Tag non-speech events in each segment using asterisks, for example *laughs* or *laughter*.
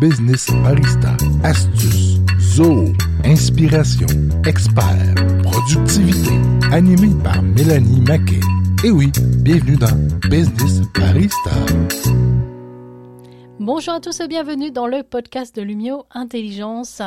business barista, astuces, zoo, inspiration, expert, productivité, animé par Mélanie Maquet. Et oui, bienvenue dans Business Barista. Bonjour à tous et bienvenue dans le podcast de Lumio Intelligence.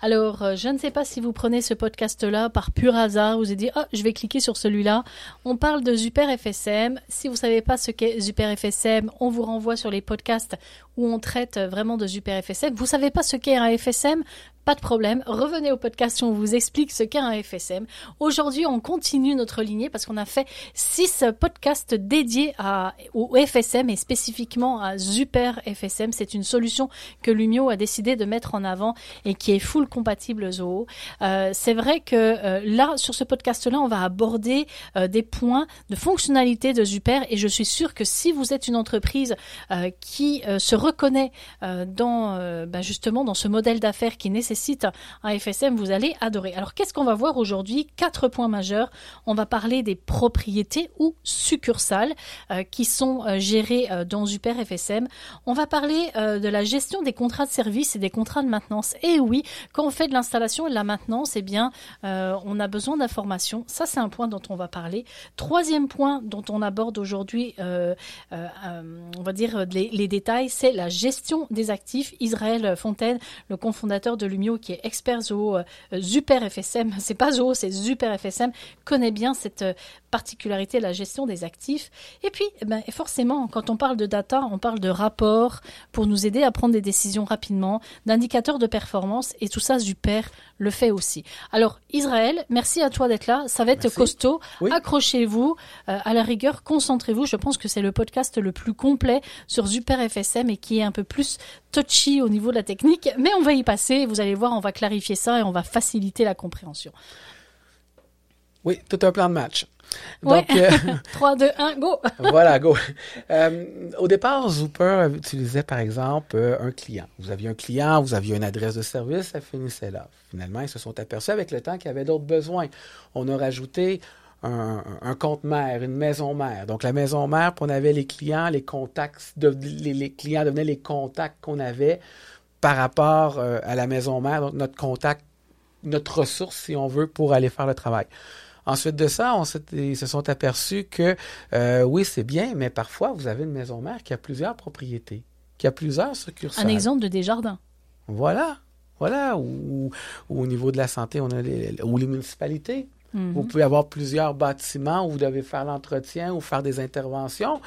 Alors, euh, je ne sais pas si vous prenez ce podcast-là par pur hasard, vous avez dit, oh, je vais cliquer sur celui-là. On parle de Super FSM. Si vous savez pas ce qu'est Super FSM, on vous renvoie sur les podcasts où on traite vraiment de Super FSM. Vous savez pas ce qu'est un FSM? Pas de problème. Revenez au podcast on vous explique ce qu'est un FSM. Aujourd'hui, on continue notre lignée parce qu'on a fait six podcasts dédiés à, au FSM et spécifiquement à Super FSM. C'est une solution que Lumio a décidé de mettre en avant et qui est full compatible Zoho. Euh, c'est vrai que euh, là, sur ce podcast-là, on va aborder euh, des points de fonctionnalité de Super et je suis sûre que si vous êtes une entreprise qui se reconnaît dans bah, justement dans ce modèle d'affaires qui nécessite site un FSM, vous allez adorer. Alors qu'est-ce qu'on va voir aujourd'hui? Quatre points majeurs. On va parler des propriétés ou succursales euh, qui sont euh, gérées euh, dans Super FSM. On va parler de la gestion des contrats de service et des contrats de maintenance. Et oui, quand on fait de l'installation et de la maintenance, eh bien, on a besoin d'informations. Ça, c'est un point dont on va parler. Troisième point dont on aborde aujourd'hui, on va dire les détails, c'est la gestion des actifs. Israël Fontaine, le cofondateur de Lumio qui est expert euh, Super FSM, *laughs* c'est pas Zoho, c'est Super FSM, connaît bien cette euh, particularité, la gestion des actifs. Et puis, eh ben, forcément, quand on parle de data, on parle de rapports pour nous aider à prendre des décisions rapidement, d'indicateurs de performance, et tout ça, Super le fait aussi. Alors, Israël, merci à toi d'être là. Ça va être costaud. Accrochez-vous. Euh, à la rigueur, concentrez-vous. Je pense que c'est le podcast le plus complet sur Super FSM et qui est un peu plus touchy au niveau de la technique. Mais on va y passer. Vous allez voir, on va clarifier ça et on va faciliter la compréhension. Oui, tout un plan de match. Donc, 3, 2, 1, go! *laughs* voilà, go. Euh, au départ, Zooper utilisait par exemple euh, un client. Vous aviez un client, vous aviez une adresse de service, ça finissait là. Finalement, ils se sont aperçus avec le temps qu'il y avait d'autres besoins. On a rajouté un, compte mère, une maison mère. Donc, la maison mère, on avait les clients, les contacts, les, clients devenaient les contacts qu'on avait par rapport euh, à la maison mère, donc notre contact, notre ressource, si on veut, pour aller faire le travail. Ensuite de ça, on ils se sont aperçus que euh, oui, c'est bien, mais parfois, vous avez une maison mère qui a plusieurs propriétés, qui a plusieurs succursales. Un exemple de Desjardins. Voilà. Voilà. Ou, au niveau de la santé, on a les, ou les municipalités. Mhm. Vous pouvez avoir plusieurs bâtiments où vous devez faire l'entretien ou faire des interventions.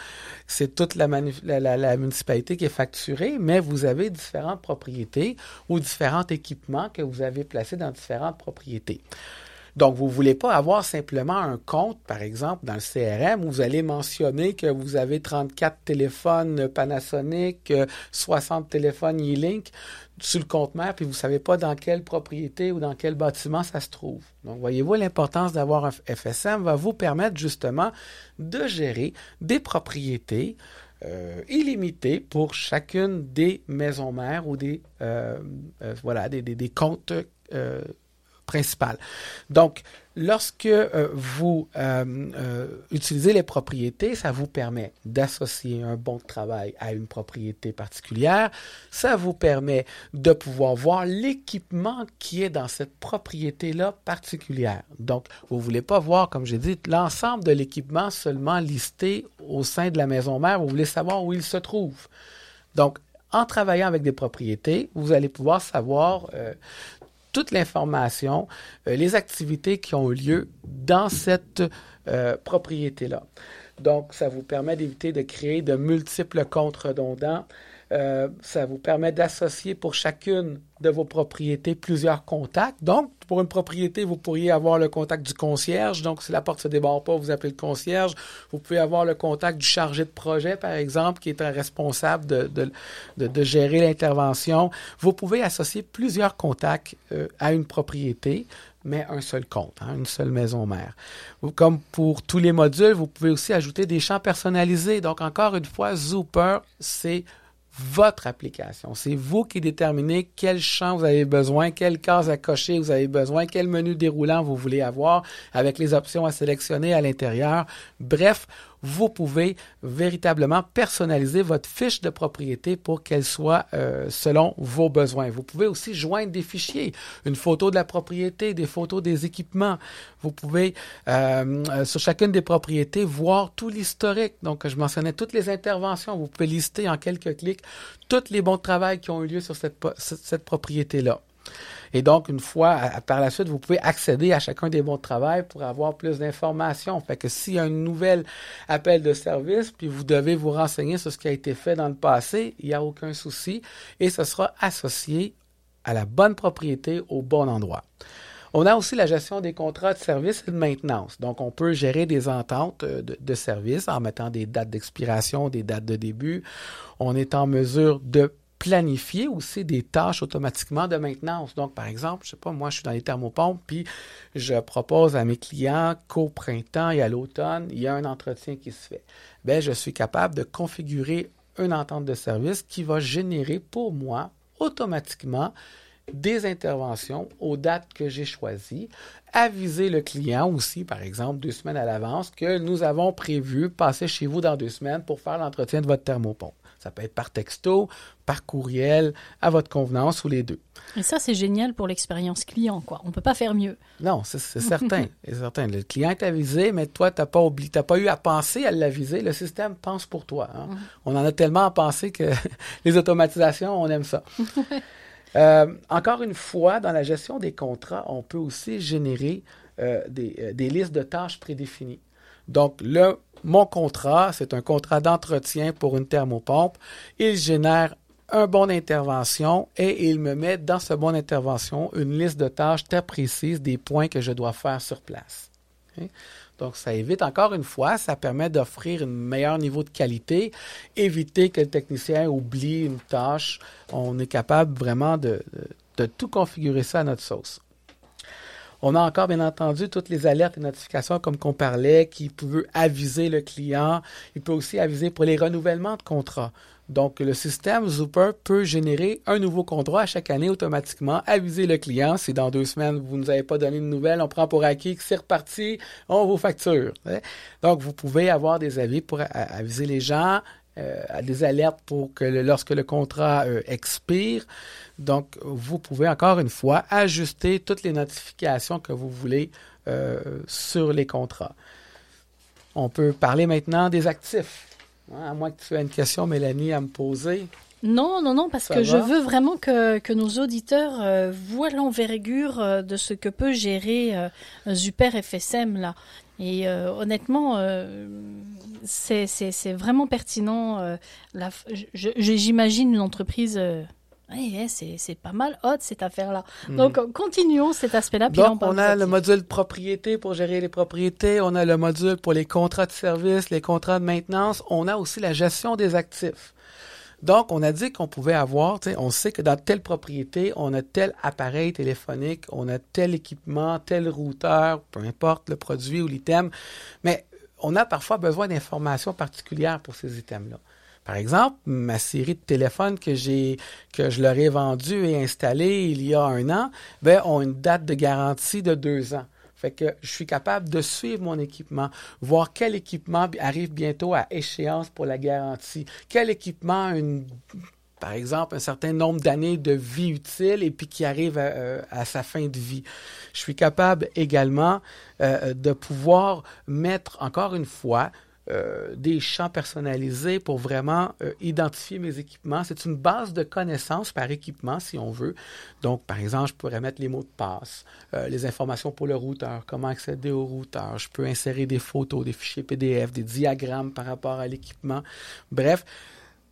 C'est toute la, la, municipalité qui est facturée, mais vous avez différentes propriétés ou différents équipements que vous avez placés dans différentes propriétés. Donc, vous ne voulez pas avoir simplement un compte, par exemple, dans le CRM où vous allez mentionner que vous avez 34 téléphones Panasonic, 60 téléphones E-Link sur le compte mère, puis vous ne savez pas dans quelle propriété ou dans quel bâtiment ça se trouve. Donc, voyez-vous, l'importance d'avoir un FSM va vous permettre justement de gérer des propriétés euh, illimitées pour chacune des maisons mères ou des, euh, euh, voilà, des, comptes principal. Donc, lorsque euh, vous euh, euh, utilisez les propriétés, ça vous permet d'associer un bon travail à une propriété particulière. Ça vous permet de pouvoir voir l'équipement qui est dans cette propriété-là particulière. Donc, vous ne voulez pas voir, comme j'ai dit, l'ensemble de l'équipement seulement listé au sein de la maison mère. Vous voulez savoir où il se trouve. Donc, en travaillant avec des propriétés, vous allez pouvoir savoir toute l'information, euh, les activités qui ont eu lieu dans cette euh, propriété-là. Donc, ça vous permet d'éviter de créer de multiples comptes redondants. Euh, ça vous permet d'associer pour chacune de vos propriétés plusieurs contacts. Donc, pour une propriété, vous pourriez avoir le contact du concierge. Donc, si la porte se débarre pas, vous appelez le concierge. Vous pouvez avoir le contact du chargé de projet, par exemple, qui est responsable de, de, de, gérer l'intervention. Vous pouvez associer plusieurs contacts euh, à une propriété mais un seul compte, hein, une seule maison mère. Comme pour tous les modules, vous pouvez aussi ajouter des champs personnalisés. Donc, encore une fois, Zooper, c'est votre application. C'est vous qui déterminez quel champ vous avez besoin, quelle case à cocher vous avez besoin, quel menu déroulant vous voulez avoir avec les options à sélectionner à l'intérieur. Bref, vous pouvez véritablement personnaliser votre fiche de propriété pour qu'elle soit euh, selon vos besoins. Vous pouvez aussi joindre des fichiers, une photo de la propriété, des photos des équipements. Vous pouvez, euh, euh, sur chacune des propriétés, voir tout l'historique. Donc, je mentionnais toutes les interventions. Vous pouvez lister en quelques clics tous les bons de travail qui ont eu lieu sur cette, cette propriété-là. Et donc, une fois, par la suite, vous pouvez accéder à chacun des bons de travail pour avoir plus d'informations. Fait que s'il y a un nouvel appel de service, puis vous devez vous renseigner sur ce qui a été fait dans le passé, il n'y a aucun souci et ce sera associé à la bonne propriété au bon endroit. On a aussi la gestion des contrats de service et de maintenance. Donc, on peut gérer des ententes euh, de, de service en mettant des dates d'expiration, des dates de début. On est en mesure de planifier aussi des tâches automatiquement de maintenance. Donc, par exemple, je sais pas, moi, je suis dans les thermopompes, puis je propose à mes clients qu'au printemps et à l'automne, il y a un entretien qui se fait. Bien, je suis capable de configurer une entente de service qui va générer pour moi automatiquement des interventions aux dates que j'ai choisies, aviser le client aussi, par exemple, deux semaines à l'avance, que nous avons prévu passer chez vous dans deux semaines pour faire l'entretien de votre thermopompe. Ça peut être par texto, par courriel, à votre convenance ou les deux. Et ça, c'est génial pour l'expérience client, quoi. On peut pas faire mieux. Non, c'est *laughs* certain. certain. Le client est avisé, mais toi, tu n'as pas, pas eu à penser à l'aviser. Le système pense pour toi. Hein. On en a tellement à penser que *laughs* les automatisations, on aime ça. *laughs* Euh, encore une fois, dans la gestion des contrats, on peut aussi générer euh, des, euh, des listes de tâches prédéfinies. Donc, le, mon contrat, c'est un contrat d'entretien pour une thermopompe. Il génère un bon d'intervention et il me met dans ce bon d'intervention une liste de tâches très précise des points que je dois faire sur place. Donc, ça évite encore une fois, ça permet d'offrir un meilleur niveau de qualité, éviter que le technicien oublie une tâche. On est capable vraiment de, de tout configurer ça à notre sauce. On a encore, bien entendu, toutes les alertes et notifications, comme qu'on parlait, qui peuvent aviser le client. Il peut aussi aviser pour les renouvellements de contrats. Donc, le système Zooper peut générer un nouveau contrat à chaque année automatiquement, aviser le client. Si dans deux semaines, vous ne nous avez pas donné de nouvelles, on prend pour acquis que c'est reparti, on vous facture. Donc, vous pouvez avoir des avis pour aviser les gens, euh, des alertes pour que lorsque le contrat euh, expire. Donc, vous pouvez encore une fois ajuster toutes les notifications que vous voulez euh, sur les contrats. On peut parler maintenant des actifs. Hein, à moins que tu aies une question, Mélanie, à me poser. Non, non, non, parce que je veux vraiment que, que nos auditeurs euh, voient l'envergure euh, de ce que peut gérer un Super FSM là. Et honnêtement, c'est vraiment pertinent. J'imagine une entreprise c'est pas mal hot cette affaire-là. Mhm. Donc, continuons cet aspect-là. Donc, on a le module propriété pour gérer les propriétés. On a le module pour les contrats de service, les contrats de maintenance. On a aussi la gestion des actifs. Donc, on a dit qu'on pouvait avoir, on sait que dans telle propriété, on a tel appareil téléphonique, on a tel équipement, tel routeur, peu importe le produit ou l'item, mais on a parfois besoin d'informations particulières pour ces items-là. Par exemple, ma série de téléphones que j'ai que je leur ai vendu et installé il y a un an, ben, ont une date de garantie de deux ans. Fait que je suis capable de suivre mon équipement, voir quel équipement arrive bientôt à échéance pour la garantie, quel équipement a une par exemple, un certain nombre d'années de vie utile et puis qui arrive à, euh, sa fin de vie. Je suis capable également euh, de pouvoir mettre, encore une fois, euh, des champs personnalisés pour vraiment euh, identifier mes équipements. C'est une base de connaissances par équipement, si on veut. Donc, par exemple, je pourrais mettre les mots de passe, euh, les informations pour le routeur, comment accéder au routeur. Je peux insérer des photos, des fichiers PDF, des diagrammes par rapport à l'équipement. Bref,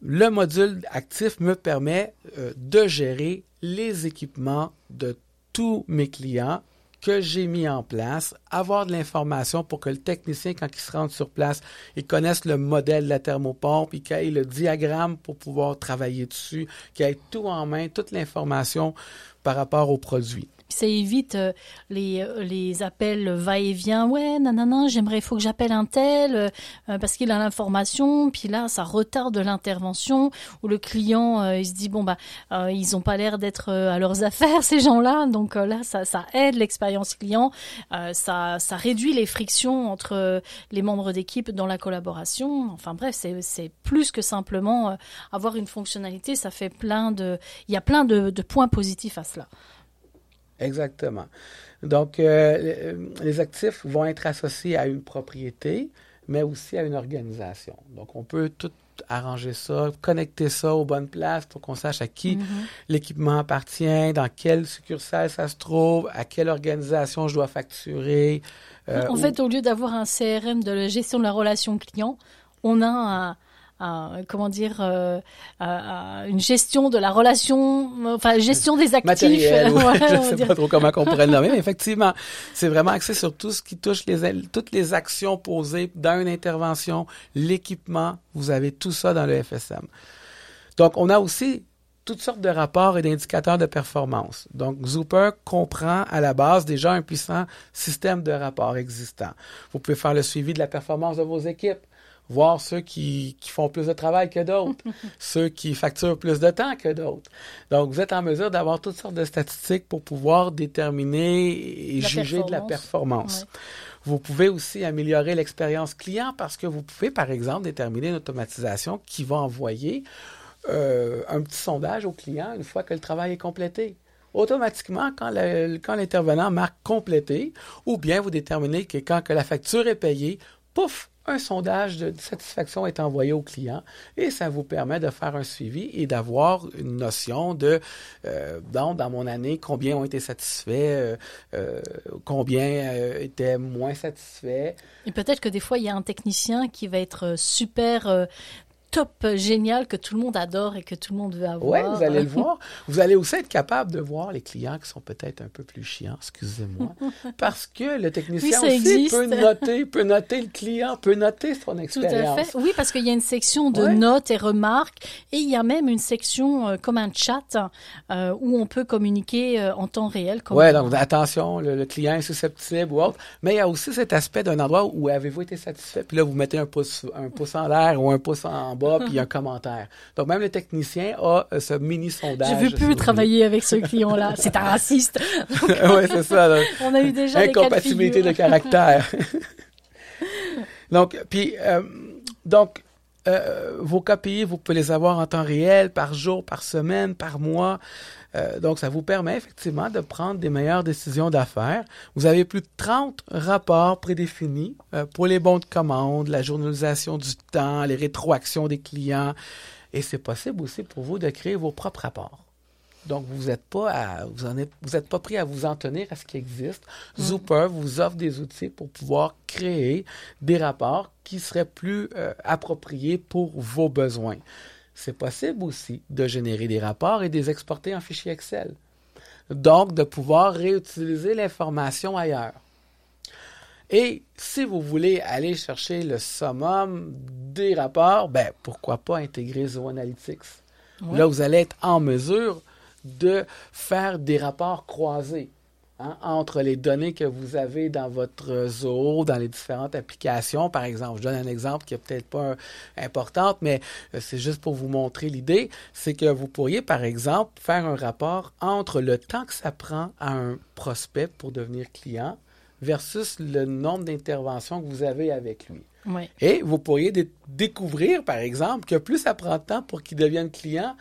le module actif me permet de gérer les équipements de tous mes clients que j'ai mis en place, avoir de l'information pour que le technicien, quand il se rende sur place, il connaisse le modèle de la thermopompe, qu'il ait le diagramme pour pouvoir travailler dessus, qu'il ait tout en main, toute l'information par rapport au produit ça évite euh, les, euh, les appels va-et-vient. Ouais, nanana, j'aimerais, il faut que j'appelle un tel euh, parce qu'il a l'information. Puis là, ça retarde l'intervention ou le client, il se dit bon bah ils ont pas l'air d'être à leurs affaires *laughs* ces gens-là. Donc là, ça, ça aide l'expérience client. ça, ça réduit les frictions entre les membres d'équipe dans la collaboration. Enfin bref, c'est, c'est plus que simplement avoir une fonctionnalité. Ça fait plein de, il y a plein de, de points positifs à cela. Exactement. Donc, euh, les actifs vont être associés à une propriété, mais aussi à une organisation. Donc, on peut tout arranger ça, connecter ça aux bonnes places pour qu'on sache à qui mm-hmm. l'équipement appartient, dans quelle succursale ça se trouve, à quelle organisation je dois facturer. Euh, en fait, au lieu d'avoir un CRM de la gestion de la relation client, on a un, comment dire, euh, une gestion de la relation, enfin gestion des actifs. *laughs* je ne sais pas trop comment on pourrait le nommer, mais effectivement, c'est vraiment axé sur tout ce qui touche les, toutes les actions posées dans une intervention, l'équipement. Vous avez tout ça dans le FSM. Donc, on a aussi toutes sortes de rapports et d'indicateurs de performance. Donc, Zooper comprend à la base déjà un puissant système de rapports existant. Vous pouvez faire le suivi de la performance de vos équipes voir ceux qui, qui font plus de travail que d'autres, *laughs* ceux qui facturent plus de temps que d'autres. Donc, vous êtes en mesure d'avoir toutes sortes de statistiques pour pouvoir déterminer et juger de la performance. Vous pouvez aussi améliorer l'expérience client parce que vous pouvez, par exemple, déterminer une automatisation qui va envoyer euh, un petit sondage au client une fois que le travail est complété automatiquement, quand, quand l'intervenant marque complété, ou bien vous déterminez que quand que la facture est payée, pouf, un sondage de satisfaction est envoyé au client et ça vous permet de faire un suivi et d'avoir une notion de, euh, dans, dans mon année, combien ont été satisfaits, euh, euh, combien étaient moins satisfaits. Et peut-être que des fois, il y a un technicien qui va être super top génial que tout le monde adore et que tout le monde veut avoir. Oui, vous allez le voir. Vous allez aussi être capable de voir les clients qui sont peut-être un peu plus chiants, excusez-moi, *laughs* parce que le technicien aussi peut noter, peut noter le client, peut noter son expérience. Tout à fait. Oui, parce qu'il y a une section de notes et remarques et il y a même une section euh, comme un chat euh, où on peut communiquer euh, en temps réel. Oui, donc attention, le, client est susceptible ou autre, mais il y a aussi cet aspect d'un endroit où avez-vous été satisfait, puis là vous mettez un pouce, un pouce en l'air ou un pouce en bas, puis il y a un commentaire. Donc, même le technicien a euh, ce mini-sondage. Je veux plus travailler avec ce client-là. C'est un raciste. *laughs* oui, c'est ça. On a eu déjà Incompatibilité de, caractère. *laughs* donc, puis, euh, donc, euh, vos KPI, vous pouvez les avoir en temps réel, par jour, par semaine, par mois. Euh, donc, ça vous permet effectivement de prendre des meilleures décisions d'affaires. Vous avez plus de 30 rapports prédéfinis euh, pour les bons de commande, la journalisation du temps, les rétroactions des clients. Et c'est possible aussi pour vous de créer vos propres rapports. Donc, vous n'êtes pas vous vous êtes pas pris à vous en tenir à ce qui existe. Mm. Zooper vous offre des outils pour pouvoir créer des rapports qui seraient plus euh, appropriés pour vos besoins c'est possible aussi de générer des rapports et de les exporter en fichier Excel. Donc, de pouvoir réutiliser l'information ailleurs. Et si vous voulez aller chercher le summum des rapports, ben, pourquoi pas intégrer Zooanalytics? Là, vous allez être en mesure de faire des rapports croisés. Hein, entre les données que vous avez dans votre zoo, dans les différentes applications. Par exemple, je donne un exemple qui est peut-être pas important, mais euh, c'est juste pour vous montrer l'idée. C'est que vous pourriez, par exemple, faire un rapport entre le temps que ça prend à un prospect pour devenir client versus le nombre d'interventions que vous avez avec lui. Et vous pourriez découvrir, par exemple, que plus ça prend de temps pour qu'il devienne client,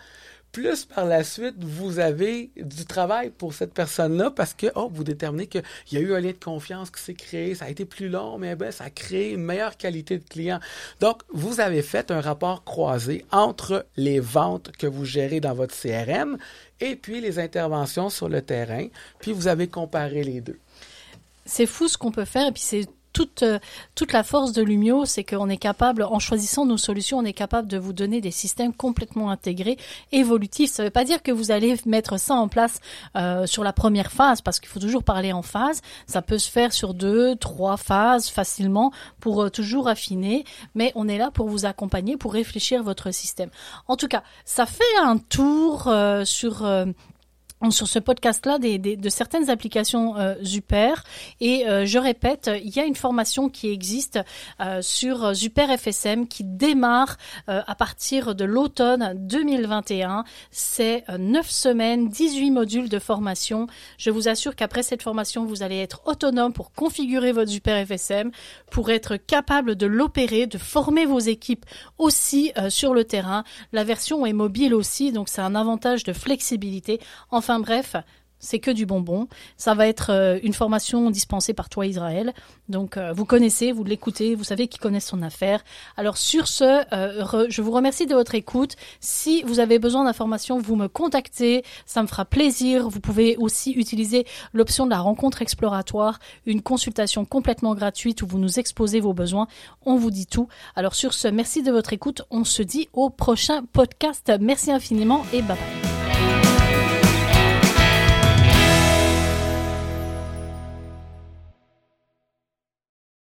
plus par la suite vous avez du travail pour cette personne-là parce que oh, vous déterminez qu'il y a eu un lien de confiance qui s'est créé, ça a été plus long, mais ben, ça a créé une meilleure qualité de client. Donc, vous avez fait un rapport croisé entre les ventes que vous gérez dans votre CRM et puis les interventions sur le terrain, puis vous avez comparé les deux c'est fou ce qu'on peut faire puis c'est toute, euh, toute la force de Lumio, c'est qu'on est capable, en choisissant nos solutions, on est capable de vous donner des systèmes complètement intégrés, évolutifs. Ça ne veut pas dire que vous allez mettre ça en place euh, sur la première phase, parce qu'il faut toujours parler en phase. Ça peut se faire sur deux, trois phases facilement pour euh, toujours affiner, mais on est là pour vous accompagner, pour réfléchir votre système. En tout cas, ça fait un tour sur sur ce podcast-là des, de certaines applications euh, Zuper. Et euh, je répète, il y a une formation qui existe euh, sur Zuper FSM qui démarre à partir de l'automne 2021. C'est 9 semaines, 18 modules de formation. Je vous assure qu'après cette formation, vous allez être autonome pour configurer votre Zuper FSM, pour être capable de l'opérer, de former vos équipes aussi sur le terrain. La version est mobile aussi, donc c'est un avantage de flexibilité. Enfin, bref, c'est que du bonbon. Ça va être euh, une formation dispensée par toi Israël. Donc euh, vous connaissez, vous l'écoutez, vous savez qu'il connaît son affaire. Alors sur ce, euh, je vous remercie de votre écoute. Si vous avez besoin d'informations, vous me contactez, ça me fera plaisir. Vous pouvez aussi utiliser l'option de la rencontre exploratoire, une consultation complètement gratuite où vous nous exposez vos besoins. On vous dit tout. Alors sur ce, merci de votre écoute. On se dit au prochain podcast. Merci infiniment et bye bye.